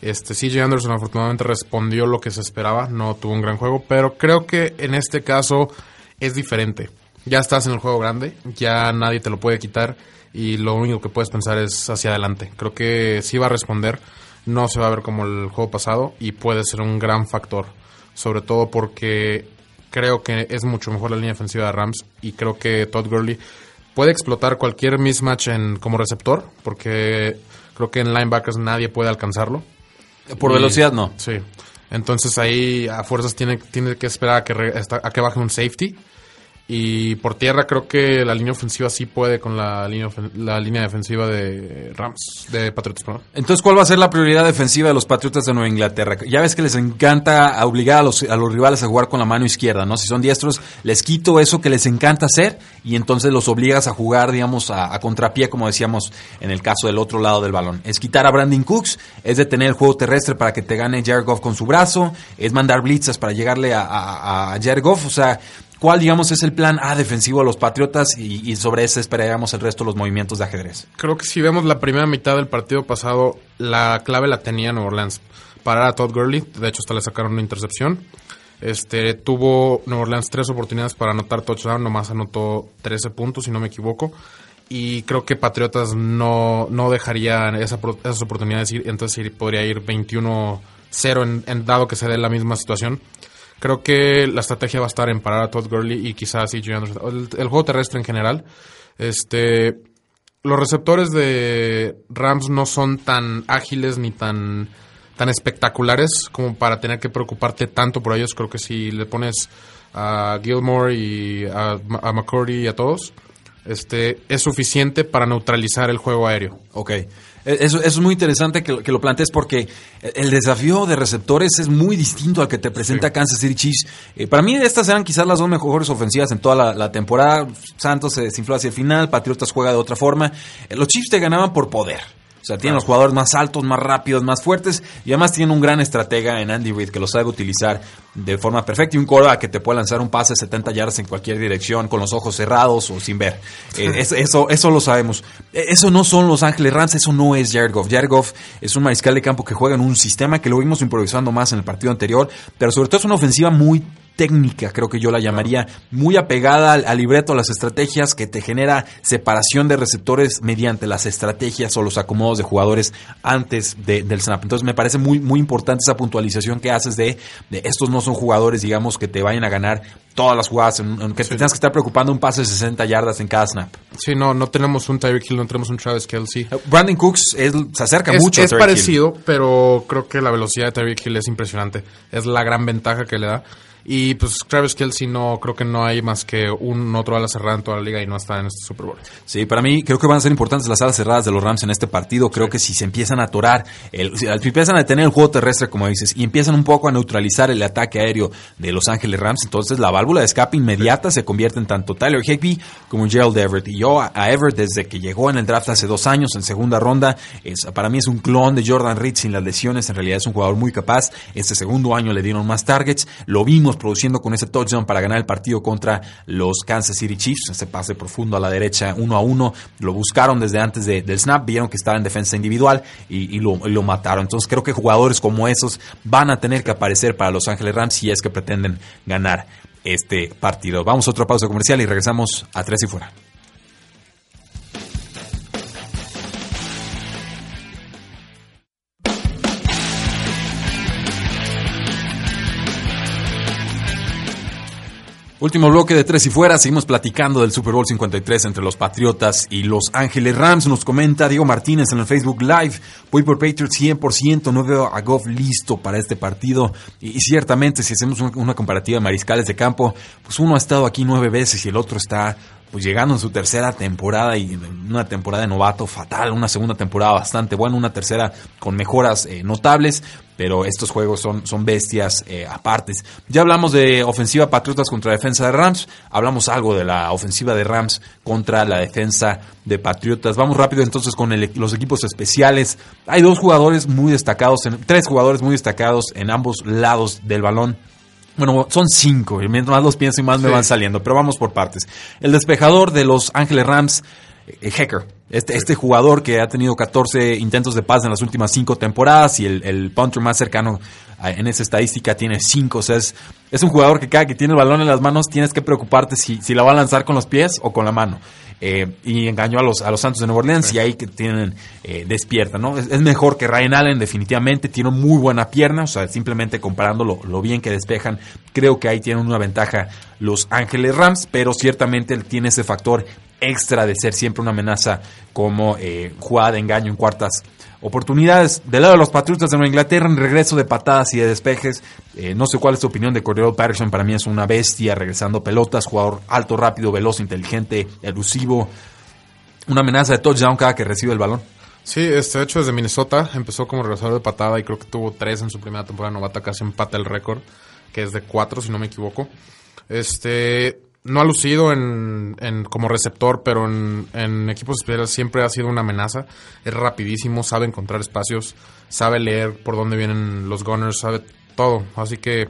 Este, CJ Anderson afortunadamente respondió lo que se esperaba. No tuvo un gran juego. Pero creo que en este caso es diferente. Ya estás en el juego grande. Ya nadie te lo puede quitar. Y lo único que puedes pensar es hacia adelante. Creo que sí va a responder. No se va a ver como el juego pasado. Y puede ser un gran factor. Sobre todo porque creo que es mucho mejor la línea defensiva de Rams. Y creo que Todd Gurley puede explotar cualquier mismatch en, como receptor, porque creo que en linebackers nadie puede alcanzarlo. Por Y- velocidad no. Sí. Entonces ahí a fuerzas tiene, tiene que esperar a que, re- a que baje un safety. Y por tierra creo que la línea ofensiva sí puede con la línea, la línea defensiva de Rams, de Patriots, perdón. Entonces, ¿cuál va a ser la prioridad defensiva de los Patriotas de Nueva Inglaterra? Ya ves que les encanta obligar a los, a los rivales a jugar con la mano izquierda, ¿no? Si son diestros, les quito eso que les encanta hacer y entonces los obligas a jugar, digamos, a, a contrapié, como decíamos en el caso del otro lado del balón. Es quitar a Brandon Cooks, es detener el juego terrestre para que te gane Jared Goff con su brazo, es mandar blitzas para llegarle a, a, a Jared Goff, o sea... ¿Cuál, digamos, es el plan A defensivo de los Patriotas y, sobre ese esperaríamos el resto de los movimientos de ajedrez? Creo que si vemos la primera mitad del partido pasado, la clave la tenía Nueva Orleans. Parar a Todd Gurley, de hecho hasta le sacaron una intercepción. Este, tuvo Nueva Orleans tres oportunidades para anotar touchdown, nomás anotó 13 puntos, si no me equivoco. Y creo que Patriotas no, no dejaría esa, esas oportunidades ir, entonces podría ir 21-0 en, en dado que se dé la misma situación. Creo que la estrategia va a estar en parar a Todd Gurley y quizás CJ Anderson. El, el juego terrestre en general. Este, los receptores de Rams no son tan ágiles ni tan, tan espectaculares como para tener que preocuparte tanto por ellos. Creo que si le pones a Gilmore y a, a McCurdy y a todos, este, es suficiente para neutralizar el juego aéreo. Ok. E- Eso, eso es muy interesante que, lo- que lo plantees porque el desafío de receptores es muy distinto al que te presenta Kansas City Chiefs. Eh, para mí estas eran quizás las dos mejores ofensivas en toda la, la temporada. Santos se desinfló hacia el final, Patriotas juega de otra forma. Eh, Los Chiefs te ganaban por poder. O sea, tienen los jugadores más altos, más rápidos, más fuertes y además tienen un gran estratega en Andy Reid que lo sabe utilizar de forma perfecta y un coreback que te puede lanzar un pase 70 yardas en cualquier dirección con los ojos cerrados o sin ver. (laughs) Eh, es- eso, eso lo sabemos. Eh, Eso no son Los Ángeles Rams, eso no es Jared Goff. Jared Goff es un mariscal de campo que juega en un sistema que lo vimos improvisando más en el partido anterior, pero sobre todo es una ofensiva muy técnica, creo que yo la llamaría, muy apegada al, al libreto, a las estrategias, que te genera separación de receptores mediante las estrategias o los acomodos de jugadores antes de- del snap. Entonces me parece muy, muy importante esa puntualización que haces de, de estos no son jugadores, digamos, que te vayan a ganar todas las jugadas, en, en que te tengas que estar preocupando un pase de 60 yardas en cada snap. Sí, no, no tenemos un Tyreek Hill, no tenemos un Travis Kelsey. Brandon Cooks es- se acerca Es, mucho a es Hill. parecido, pero creo que la velocidad de Tyreek Hill es impresionante. Es la gran ventaja que le da. Y pues Travis Kelsey no, creo que no hay más que un otro ala cerrada en toda la liga y no está en este Super Bowl. Sí, para mí creo que van a ser importantes las alas cerradas de los Rams en este partido. Creo que si se empiezan a atorar, el, si empiezan a detener el juego terrestre, como dices, y empiezan un poco a neutralizar el ataque aéreo de Los Ángeles Rams, entonces la válvula de escape inmediata se convierte en tanto Tyler Higby como Gerald Everett. Y yo a, a Everett, desde que llegó en el draft hace dos años, en segunda ronda, es, para mí es un clon de Jordan Reed sin las lesiones. En realidad es un jugador muy capaz. Este segundo año le dieron más targets. Lo vimos produciendo con ese touchdown para ganar el partido contra los Kansas City Chiefs. Ese pase profundo a la derecha, uno a uno. Lo buscaron desde antes de- del snap, vieron que estaba en defensa individual y, y lo, y lo mataron. Entonces creo que jugadores como esos van a tener que aparecer para Los Ángeles Rams si es que pretenden ganar este partido. Vamos a otra pausa comercial y regresamos a tres y fuera. Último bloque de tres y fuera, seguimos platicando del Super Bowl 53 entre los Patriotas y los Ángeles Rams. Nos comenta Diego Martínez en el Facebook Live. Voy por Patriots 100%, no veo a Goff listo para este partido. Y, ciertamente, si hacemos un- una comparativa de mariscales de campo, pues uno ha estado aquí nueve veces y el otro está pues llegando en su tercera temporada y una temporada de novato fatal, una segunda temporada bastante buena, una tercera con mejoras eh, notables, pero estos juegos son, son bestias eh, apartes. Ya hablamos de ofensiva Patriotas contra defensa de Rams, hablamos algo de la ofensiva de Rams contra la defensa de Patriotas. Vamos rápido entonces con el- los equipos especiales. Hay dos jugadores muy destacados, en- tres jugadores muy destacados en ambos lados del balón. Bueno, son cinco, y mientras más los pienso y más me van saliendo, pero vamos por partes. El despejador de los Ángeles Rams, eh, Hecker, este, este jugador que ha tenido 14 intentos de paz en las últimas cinco temporadas y el, el punter más cercano a- en esa estadística tiene cinco, o sea, es, es un jugador que cada que tiene el balón en las manos tienes que preocuparte si, si la va a lanzar con los pies o con la mano. Eh, y engañó a los, a los Santos de Nueva Orleans y ahí que tienen eh, despierta, ¿no? Es, es mejor que Ryan Allen, definitivamente, tiene muy buena pierna, o sea, simplemente comparando lo, lo bien que despejan, creo que ahí tienen una ventaja los Ángeles Rams, pero ciertamente él tiene ese factor extra de ser siempre una amenaza como eh, jugada de engaño en cuartas oportunidades. Del lado de los Patriotas de Nueva Inglaterra, en regreso de patadas y de despejes, eh, no sé cuál es tu opinión de Cordero Patterson, para mí es una bestia regresando pelotas, jugador alto, rápido, veloz, inteligente, elusivo, una amenaza de touchdown cada que recibe el balón. Sí, este, hecho, desde Minnesota empezó como regresador de patada y creo que tuvo tres en su primera temporada novata, casi empata el récord, que es de cuatro, si no me equivoco. Este, no ha lucido en, en- como receptor, pero en, en equipos especiales siempre ha sido una amenaza. Es rapidísimo, sabe encontrar espacios, sabe leer por dónde vienen los gunners, sabe todo. Así que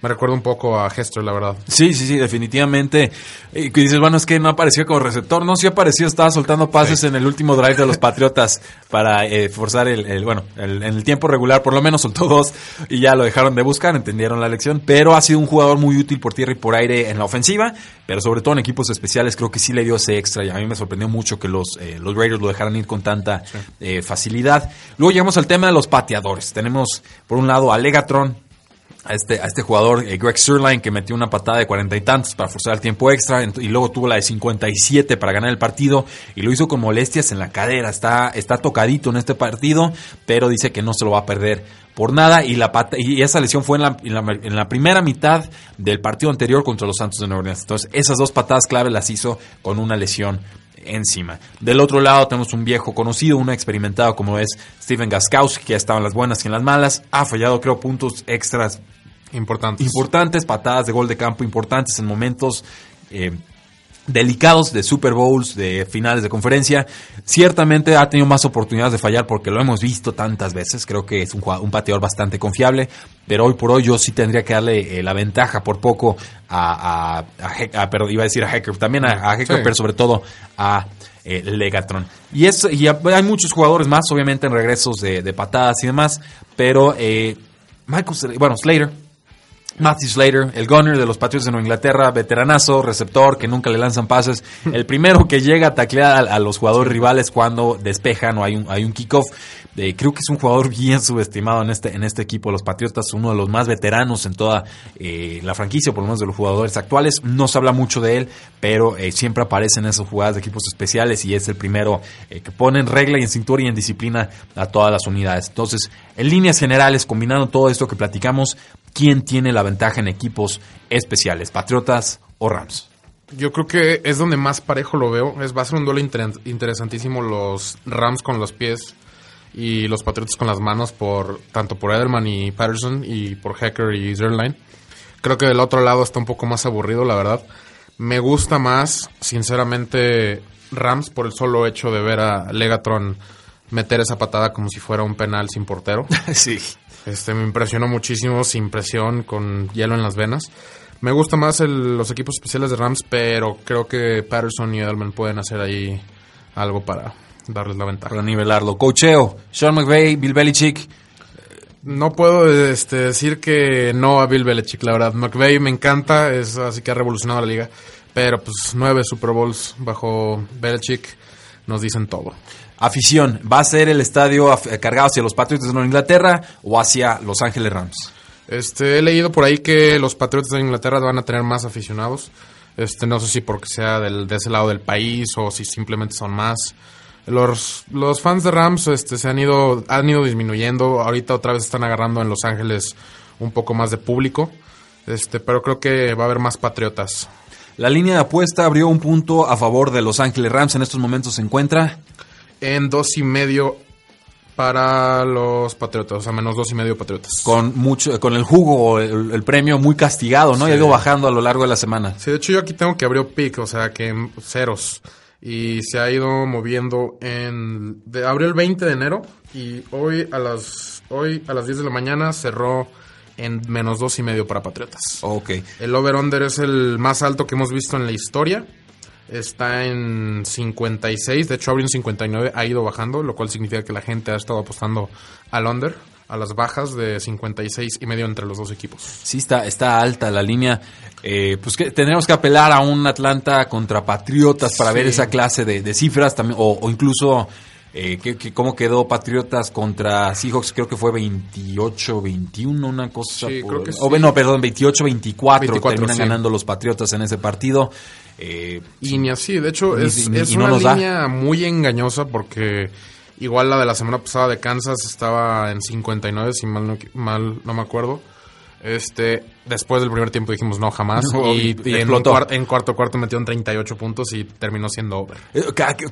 me recuerda un poco a Hester, la verdad. Sí, sí, sí, definitivamente. Y dices, bueno, es que no apareció como receptor. No, sí apareció, estaba soltando pases en el último drive de los (laughs) Patriotas para eh, forzar el, el- bueno, el- en el tiempo regular, por lo menos soltó dos y ya lo dejaron de buscar, entendieron la lección. Pero ha sido un jugador muy útil por tierra y por aire en la ofensiva, pero sobre todo en equipos especiales creo que sí le dio ese extra y a mí me sorprendió mucho que los, eh, los Raiders lo dejaran ir con tanta eh, facilidad. Luego llegamos al tema de los pateadores. Tenemos por un lado a Legatron, a este, a este jugador, eh, Greg Sirline, que metió una patada de cuarenta y tantos para forzar el tiempo extra, y luego tuvo la de 57 para ganar el partido, y lo hizo con molestias en la cadera. Está, está tocadito en este partido, pero dice que no se lo va a perder por nada, y, la y esa lesión fue en la, en, la, en la primera mitad del partido anterior contra los Santos de Nueva Orleans. Entonces, esas dos patadas clave las hizo con una lesión encima. Del otro lado tenemos un viejo conocido, un experimentado como es Steven Gaskowski, que ha estado en las buenas y en las malas, ha fallado creo puntos extras Importantes. importantes, patadas de gol de campo importantes en momentos eh, delicados de Super Bowls, de finales de conferencia. Ciertamente ha tenido más oportunidades de fallar porque lo hemos visto tantas veces. Creo que es un, un pateador bastante confiable, pero hoy por hoy yo sí tendría que darle eh, la ventaja por poco a, a, a He- a- perdón, iba a decir a Hecker, también a, Hecker, Sí. pero sobre todo a eh, Legatron. Y, es, y hay muchos jugadores más, obviamente, en regresos de, de patadas y demás, pero eh, Michael, bueno, Slater, Matthew Slater, el gunner de los Patriots de Nueva Inglaterra, veteranazo, receptor, que nunca le lanzan pases. (laughs) El primero que llega a taclear a, a los jugadores rivales cuando despejan o hay un, hay un kickoff. Eh, creo que es un jugador (laughs) bien subestimado en este, en este equipo. Los Patriotas, uno de los más veteranos en toda eh, la franquicia, por lo menos de los jugadores actuales. No se habla mucho de él, pero eh, siempre aparece en esas jugadas de equipos especiales y es el primero eh, que pone en regla y en cintura y en disciplina a todas las unidades. Entonces, en líneas generales, combinando todo esto que platicamos, ¿quién tiene la ventaja en equipos especiales? ¿Patriotas o Rams? Yo creo que es donde más parejo lo veo. Es, va a ser un duelo inter- interesantísimo los Rams con los pies y los Patriotas con las manos por tanto por Edelman y Patterson y por Hacker y Zerline. Creo que del otro lado está un poco más aburrido, la verdad. Me gusta más, sinceramente, Rams por el solo hecho de ver a Legatron meter esa patada como si fuera un penal sin portero. (laughs) sí. Este, me impresionó muchísimo, sin presión, con hielo en las venas. Me gusta más el- los equipos especiales de Rams, pero creo que Patterson y Edelman pueden hacer ahí algo para darles la ventaja. Para nivelarlo. Cocheo, Sean McVay, Bill Belichick. No puedo este, decir que no a Bill Belichick, la verdad. McVay me encanta, es así que ha revolucionado la liga. Pero pues nueve Super Bowls bajo Belichick nos dicen todo. Afición, ¿va a ser el estadio eh, cargado hacia los Patriots de Nueva Inglaterra o hacia Los Ángeles Rams? Este, he leído por ahí que los Patriotas de Inglaterra van a tener más aficionados. Este, no sé si porque sea del, de ese lado del país o si simplemente son más. Los, los fans de Rams este, se han ido, han ido disminuyendo. Ahorita otra vez están agarrando en Los Ángeles un poco más de público. Este, pero creo que va a haber más patriotas. La línea de apuesta abrió un punto a favor de Los Ángeles Rams. En estos momentos se encuentra. En dos y medio para los patriotas, o sea, menos dos y medio patriotas. con mucho con el jugo el, el premio muy castigado, ¿no? Y ha ido bajando a lo largo de la semana. Sí, de hecho yo aquí tengo que abrió pick, o sea, que en ceros. Y se ha ido moviendo en... De, abrió el 20 de enero y hoy a las hoy a las 10 de la mañana cerró en menos dos y medio para Patriotas. Ok. El over-under es el más alto que hemos visto en la historia. Está en 56, de hecho abrió en 59, ha ido bajando, lo cual significa que la gente ha estado apostando al under, a las bajas de 56 y medio entre los dos equipos. Sí, está, está alta la línea. Eh, pues que tendremos que apelar a un Atlanta contra Patriotas para Sí. ver esa clase de, de cifras también, o, o incluso eh, que, que cómo quedó Patriotas contra Seahawks, creo que fue 28-21, una cosa. Sí, por- creo que o, sí. no, perdón, 28-24 24, terminan sí. ganando los Patriotas en ese partido. Eh, Y ni así, de hecho, Ni- es, ni- es y no una da. línea muy engañosa porque igual la de la semana pasada de Kansas estaba en 59, si mal no, mal no me acuerdo. Este, después del primer tiempo dijimos no jamás. No, y y en, cuar- en cuarto cuarto metieron 38 puntos y terminó siendo over. eh,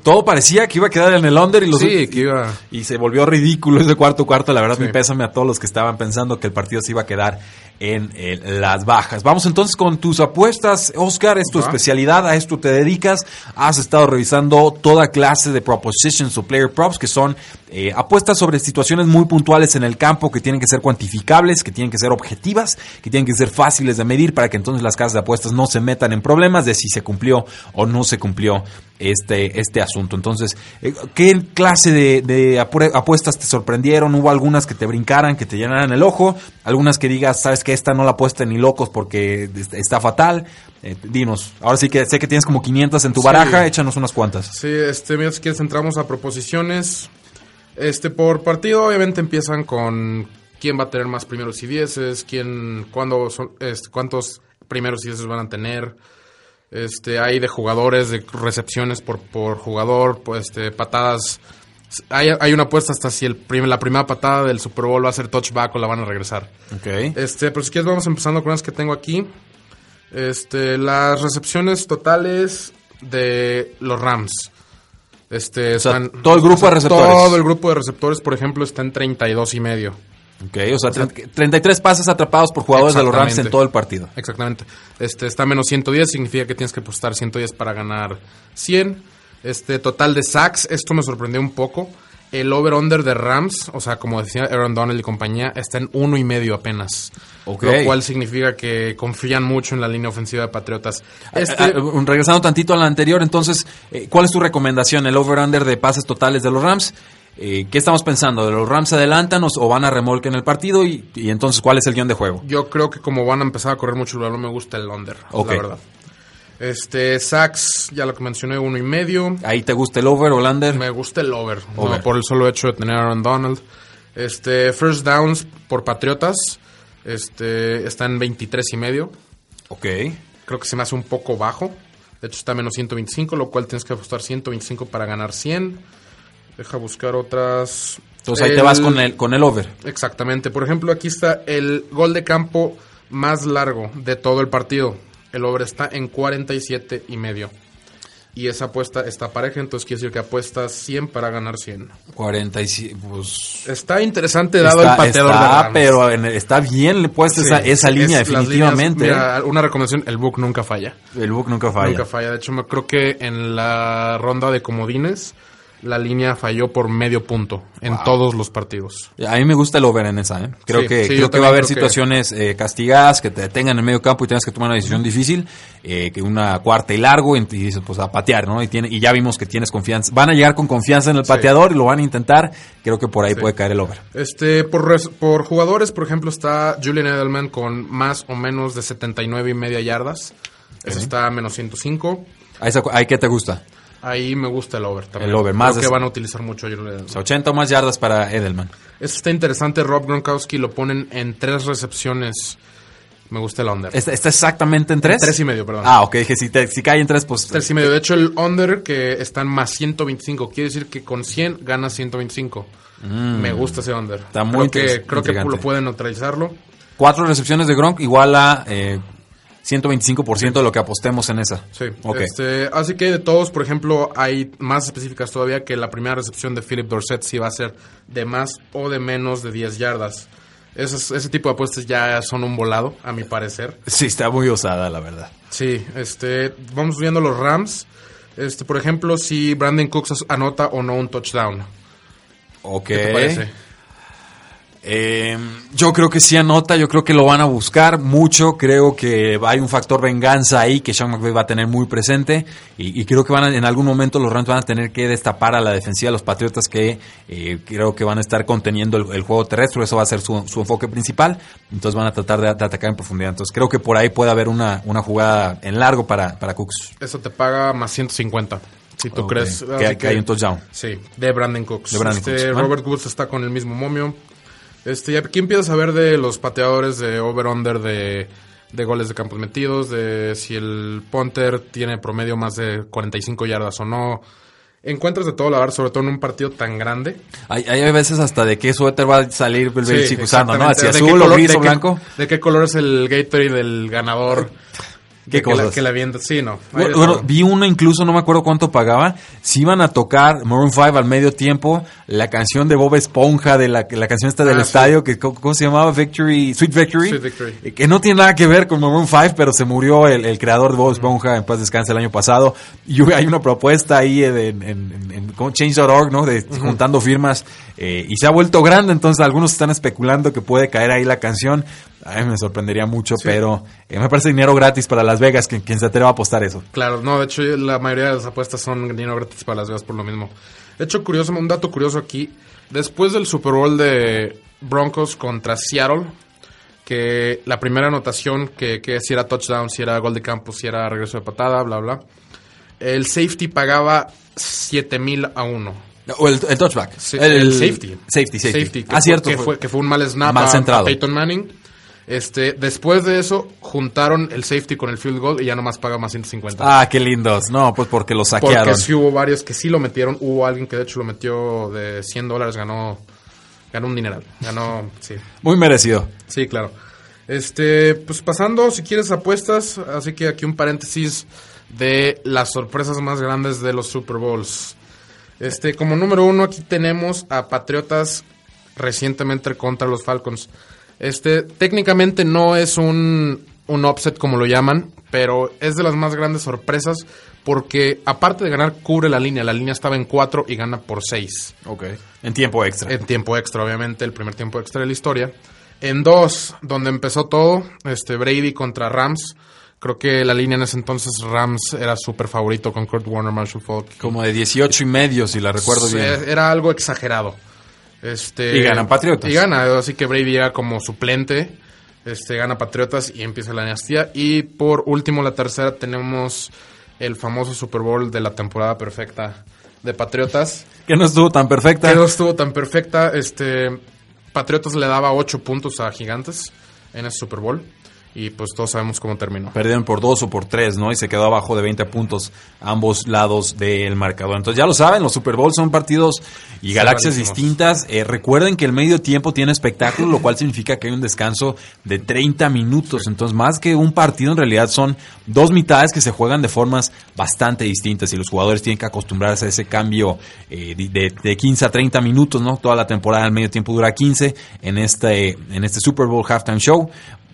todo parecía que iba a quedar en el under y los Sí, que iba... Y se volvió ridículo ese cuarto cuarto. La verdad, Sí. mi pésame a todos los que estaban pensando que el partido se iba a quedar en, eh, las bajas. Vamos entonces con tus apuestas. Oscar, es tu especialidad, a esto te dedicas. Has estado revisando toda clase de propositions o player props, que son eh, apuestas sobre situaciones muy puntuales en el campo que tienen que ser cuantificables, que tienen que ser objetivas, que tienen que ser fáciles de medir para que entonces las casas de apuestas no se metan en problemas de si se cumplió o no se cumplió este, este asunto. Entonces, eh, ¿qué clase de, de apue- apuestas te sorprendieron? ¿Hubo algunas que te brincaran, que te llenaran el ojo? ¿Algunas que digas, sabes que esta no la apuesta ni locos porque est- está fatal? Eh, dinos, ahora sí que sé que tienes como 500 en tu Sí. baraja, échanos unas cuantas. Sí, este, mira, si quieres entramos a proposiciones. Este, por partido, obviamente empiezan con quién va a tener más primeros y dieces, quién, cuándo son, este, cuántos primeros y dieces van a tener. Este, hay de jugadores, de recepciones por, por jugador, pues, este, patadas. Hay, hay una apuesta hasta si el prim- la primera patada del Super Bowl va a ser touchback o la van a regresar. Ok. Este, pero si quieres vamos empezando con las que tengo aquí. Este, las recepciones totales de los Rams. Este, O sea, están- todo el grupo o sea, de receptores. Todo el grupo de receptores, por ejemplo, está en 32 y medio. Ok, o sea, tre- 33 pases atrapados por jugadores de los Rams en todo el partido. Exactamente. Este, está menos 110, significa que tienes que apostar 110 para ganar 100. Este, total de sacks, esto me sorprendió un poco. El over-under de Rams, o sea, como decía Aaron Donald y compañía, está en uno y medio apenas. Ok. Lo cual significa que confían mucho en la línea ofensiva de Patriotas. Este, Ah, ah, regresando tantito a la anterior, entonces, eh, ¿cuál es tu recomendación? El over-under de pases totales de los Rams. Eh, ¿Qué estamos pensando? ¿De los Rams adelantan o, van a remolque en el partido? Y, y entonces, ¿cuál es el guion de juego? Yo creo que como van a empezar a correr mucho el balón, me gusta el under, Ok. la verdad. Este, sacks, ya lo que mencioné, uno y medio. ¿Ahí te gusta el over o el under? Me gusta el over, no, Over. por el solo hecho de tener a Aaron Donald. Este, first downs por Patriotas, este, está en 23 y medio. Ok. Creo que se me hace un poco bajo. De hecho, está a menos 125, lo cual tienes que ajustar 125 para ganar 100. Deja buscar otras. Entonces ahí te vas con el, con el over. Exactamente. Por ejemplo, aquí está el gol de campo más largo de todo el partido. El over está en 47 y medio. Y esa apuesta está pareja, entonces quiere decir que apuestas 100 para ganar 100. 47, pues... Está interesante dado está, el pateador está, de Rams. pero en- está bien puesta Sí, esa, esa es- línea, definitivamente. ¿eh? líneas- mira, una recomendación, el book nunca falla. el book nunca falla. Nunca falla. De hecho, me creo que en la ronda de comodines la línea falló por medio punto en todos los partidos. A mí me gusta el over en esa, ¿eh? Creo Sí, que, sí, creo que va a haber creo que- situaciones eh, castigadas que te detengan en medio campo y tengas que tomar una decisión difícil, eh, que una cuarta y largo, y, y dices, pues a patear, ¿no? Y, tiene, y ya vimos que tienes confianza. Van a llegar con confianza en el pateador y lo van a intentar. Creo que por ahí puede caer el over. Este, por, res- por jugadores, por ejemplo, está Julian Edelman con más o menos de 79 y media yardas. Ese está a menos 105. ¿Ahí, se- ahí qué te gusta? Ahí me gusta el over también. El over, más Creo que van a utilizar mucho a Julian Edelman. O 80 más yardas para Edelman. Este está interesante. Rob Gronkowski lo ponen en tres recepciones. Me gusta el under. ¿Está, está exactamente en tres? Tres y medio, perdón. Ah, ok, dije, si, te- si cae en tres, pues... Tres y medio. De hecho, el under que está en más 125. Quiere decir que con 100 ganas 125. Me gusta ese under. Mm. Está muy creo que, creo que lo pueden neutralizarlo. Cuatro recepciones de Gronk igual a eh, 125% de lo que apostemos en esa. Sí. Ok. Este, así que de todos, por ejemplo, hay más específicas todavía que la primera recepción de Philip Dorset sí va a ser de más o de menos de 10 yardas. Esos- ese tipo de apuestas ya son un volado, a mi parecer. Sí, está muy osada, la verdad. Sí, este, vamos viendo los Rams. Este, por ejemplo, si Brandon Cooks anota o no un touchdown. Ok. ¿Qué te parece? Eh, yo creo que sí anota, yo creo que lo van a buscar mucho, creo que hay un factor venganza ahí que Sean McVay va a tener muy presente y, y creo que van a- en algún momento los Rams van a tener que destapar a la defensiva de los Patriotas que eh, creo que van a estar conteniendo el, el juego terrestre, eso va a ser su, su enfoque principal, entonces van a tratar de, de atacar en profundidad, entonces creo que por ahí puede haber una, una jugada en largo para, para Cooks. Eso te paga más 150. Si tú crees. Que- hay un touchdown. Sí, de Brandon Cooks. De Brandon Este, Cooks. Robert Woods está con el mismo momio. Este, y aquí empiezas a ver de los pateadores de over-under de, de goles de campos metidos, de si el punter tiene promedio más de 45 yardas o no. Encuentras de todo, la verdad, sobre todo en un partido tan grande. Hay, hay veces hasta de qué suéter va a salir el usando, ¿no? exactamente. Si ¿De qué azul o color- gris o qué- blanco. ¿De qué color es el Gatorade del ganador? (laughs) ¿Qué que la, cosas? que la avienta. Sí, no. Bueno, vi uno incluso, no me acuerdo cuánto pagaba. Si iban a tocar Maroon 5 al medio tiempo, la canción de Bob Esponja, de la, la canción esta del Ah, sí. estadio, que ¿cómo, se llamaba? Victory, Sweet Victory. Sweet Victory. Eh, Que no tiene nada que ver con Maroon 5, pero se murió el, el creador de Bob Esponja, en paz descanse el año pasado. Y hubo- hay una propuesta ahí en, en, en- en- Change.org, ¿no? De juntando firmas. eh, y se ha vuelto grande, entonces algunos están especulando que puede caer ahí la canción. A mí me sorprendería mucho, pero eh, me parece dinero gratis para Las Vegas, quien se atreva a apostar eso. Claro, no, de hecho la mayoría de las apuestas son dinero gratis para las Vegas por lo mismo. De hecho, curioso, un dato curioso aquí, después del Super Bowl de Broncos contra Seattle, que la primera anotación, que, que si era touchdown, si era gol de campo, si era regreso de patada, bla, bla, el safety pagaba 7 mil a 1. O el, el touchback. Sí, el, safety. Safety, safety. que ah, fue- cierto. Que fue- que fue un mal snap Mal a Peyton Manning. Este, después de eso, juntaron el safety con el field goal y ya nomás paga más 150. Ah, qué lindos. No, pues porque lo saquearon. Porque sí hubo varios que sí lo metieron. Hubo alguien que de hecho lo metió de 100 dólares, ganó, ganó un dineral. Ganó, sí. Muy merecido. Sí, claro. Este, pues pasando, si quieres apuestas, así que aquí un paréntesis de las sorpresas más grandes de los Super Bowls. Este, como número uno, aquí tenemos a Patriotas recientemente contra los Falcons. Este, técnicamente no es un, un upset como lo llaman, pero es de las más grandes sorpresas porque aparte de ganar, cubre la línea. La línea estaba en 4 y gana por 6. Ok. En tiempo extra. En tiempo extra, obviamente, el primer tiempo extra de la historia. En dos, donde empezó todo, este Brady contra Rams. Creo que la línea en ese entonces Rams era súper favorito con Kurt Warner, Marshall Falk. Como de 18 y medio, si la recuerdo Sí, bien. Era algo exagerado. Este, Y ganan Patriotas. Y gana, así que Brady llega como suplente. Este, gana Patriotas y empieza la dinastía. Y por último, la tercera, tenemos el famoso Super Bowl de la temporada perfecta de Patriotas. Que no estuvo tan perfecta. Que no estuvo tan perfecta. Este, Patriotas le daba 8 puntos a Gigantes en ese Super Bowl. Y pues todos sabemos cómo terminó. Perdieron por dos o por tres, ¿no? Y se quedó abajo de 20 puntos ambos lados del marcador. Entonces ya lo saben, los Super Bowls son partidos y galaxias rarísimos. distintas. Eh, recuerden que el medio tiempo tiene espectáculo, lo cual significa que hay un descanso de 30 minutos. Entonces más que un partido, en realidad son dos mitades que se juegan de formas bastante distintas y los jugadores tienen que acostumbrarse a ese cambio eh, de, de- de 15 a 30 minutos, ¿no? Toda la temporada el medio tiempo dura 15 en este, en este Super Bowl Halftime Show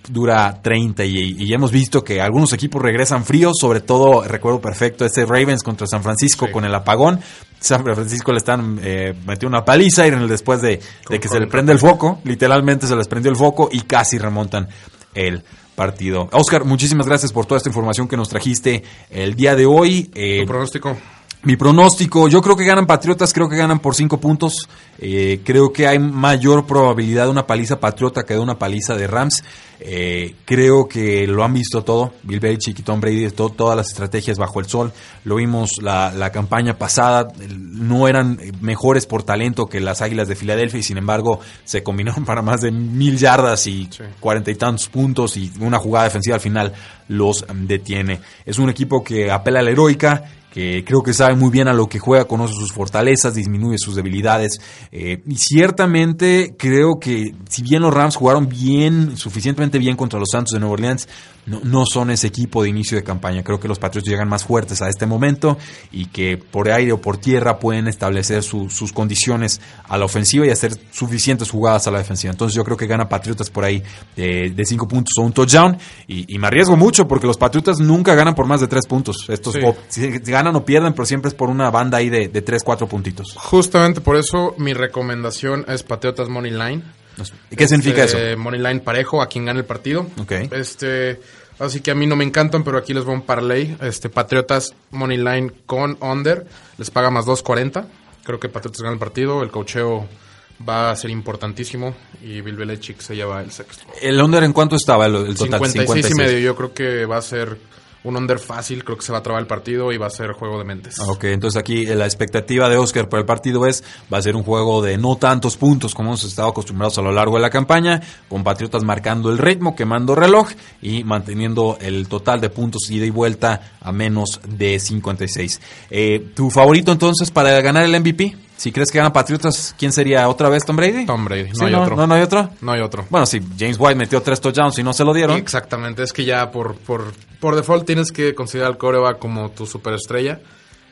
dura 30 y, y hemos visto que algunos equipos regresan fríos, sobre todo recuerdo perfecto este Ravens contra San Francisco Sí. con el apagón. San Francisco le están eh, metió una paliza y en el después de, de que se le prende el foco, literalmente se les prendió el foco y casi remontan el partido. Oscar, muchísimas gracias por toda esta información que nos trajiste el día de hoy. Eh, ¿Tu pronóstico? Mi pronóstico, yo creo que ganan Patriotas, creo que ganan por cinco puntos. Eh, creo que hay mayor probabilidad de una paliza Patriota que de una paliza de Rams. Eh, creo que lo han visto todo. Bill Belichick y Tom Brady, to- todas las estrategias bajo el sol. Lo vimos la, la campaña pasada. No eran eh, mejores por talento que las Águilas de Filadelfia y sin embargo se combinaron para más de mil yardas y Sí. cuarenta y tantos puntos y una jugada defensiva al final los mm, detiene. Es un equipo que apela a la heroica, que creo que sabe muy bien a lo que juega, conoce sus fortalezas, disminuye sus debilidades. eh, y ciertamente creo que si bien los Rams jugaron bien, suficientemente bien contra los Santos de Nueva Orleans, no, no son ese equipo de inicio de campaña. Creo que los Patriots llegan más fuertes a este momento y que por aire o por tierra pueden establecer su- sus condiciones a la ofensiva y hacer suficientes jugadas a la defensiva. Entonces yo creo que gana Patriotas por ahí de, de cinco puntos o un touchdown y, y me arriesgo mucho porque los Patriotas nunca ganan por más de tres puntos. Estos Sí. o- si ganan o pierden, pero siempre es por una banda ahí de, de tres, cuatro puntitos. Justamente por eso mi recomendación es Patriotas Money Line. ¿Y ¿Qué significa eso? Este, Money line parejo a quien gane el partido. Ok. Este, así que a mí no me encantan, pero aquí les voy a un parlay. Este, Patriotas Money Line con under. Les paga más 2.40. Creo que Patriotas gana el partido. El cocheo va a ser importantísimo. Y Bill Belichick se lleva el sexto. ¿El under en cuánto estaba el, el total? 56, y medio. Yo creo que va a ser un under fácil. Creo que se va a trabar el partido y va a ser juego de mentes. Ah, Ok, entonces aquí eh, la expectativa de Oscar para el partido es, va a ser un juego de no tantos puntos como hemos estado acostumbrados a lo largo de la campaña, con Patriotas marcando el ritmo, quemando reloj y manteniendo el total de puntos ida y vuelta a menos de 56. Eh, ¿Tu favorito entonces para ganar el MVP? Si crees que gana Patriotas, ¿quién sería otra vez Tom Brady? Tom Brady, no Sí, hay otro. No, no hay otro. No hay otro. Bueno, si James White metió tres touchdowns y no se lo dieron. Exactamente, es que ya por, por, por default tienes que considerar al coreback como tu superestrella.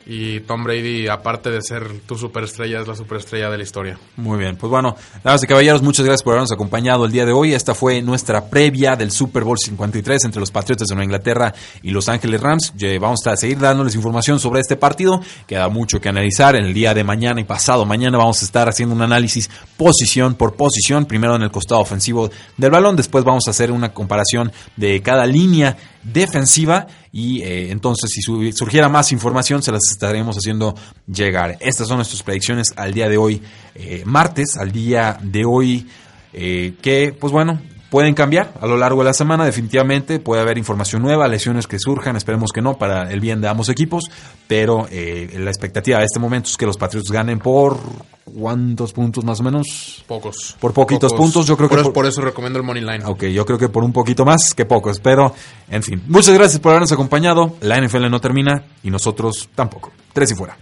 Y Tom Brady, aparte de ser tu superestrella, es la superestrella de la historia. Muy bien, pues bueno, damas y caballeros, muchas gracias por habernos acompañado el día de hoy. Esta fue nuestra previa del Super Bowl 53 entre los Patriotas de Nueva Inglaterra y Los Ángeles Rams. Vamos a seguir dándoles información sobre este partido. Queda mucho que analizar. En el día de mañana y pasado mañana vamos a estar haciendo un análisis posición por posición. Primero en el costado ofensivo del balón, después vamos a hacer una comparación de cada línea defensiva y eh, entonces si su- surgiera más información se las estaremos haciendo llegar. Estas son nuestras predicciones al día de hoy, eh, martes, al día de hoy, eh, que pues bueno, pueden cambiar a lo largo de la semana, definitivamente puede haber información nueva, lesiones que surjan, esperemos que no, para el bien de ambos equipos, pero eh, la expectativa de este momento es que los Patriots ganen por ¿cuántos puntos más o menos? Pocos. Por poquitos puntos, yo creo por que eso, por- por eso recomiendo el Money Line. Ok, yo creo que por un poquito más que pocos, pero en fin. Muchas gracias por habernos acompañado. La NFL no termina y nosotros tampoco. Tres y fuera.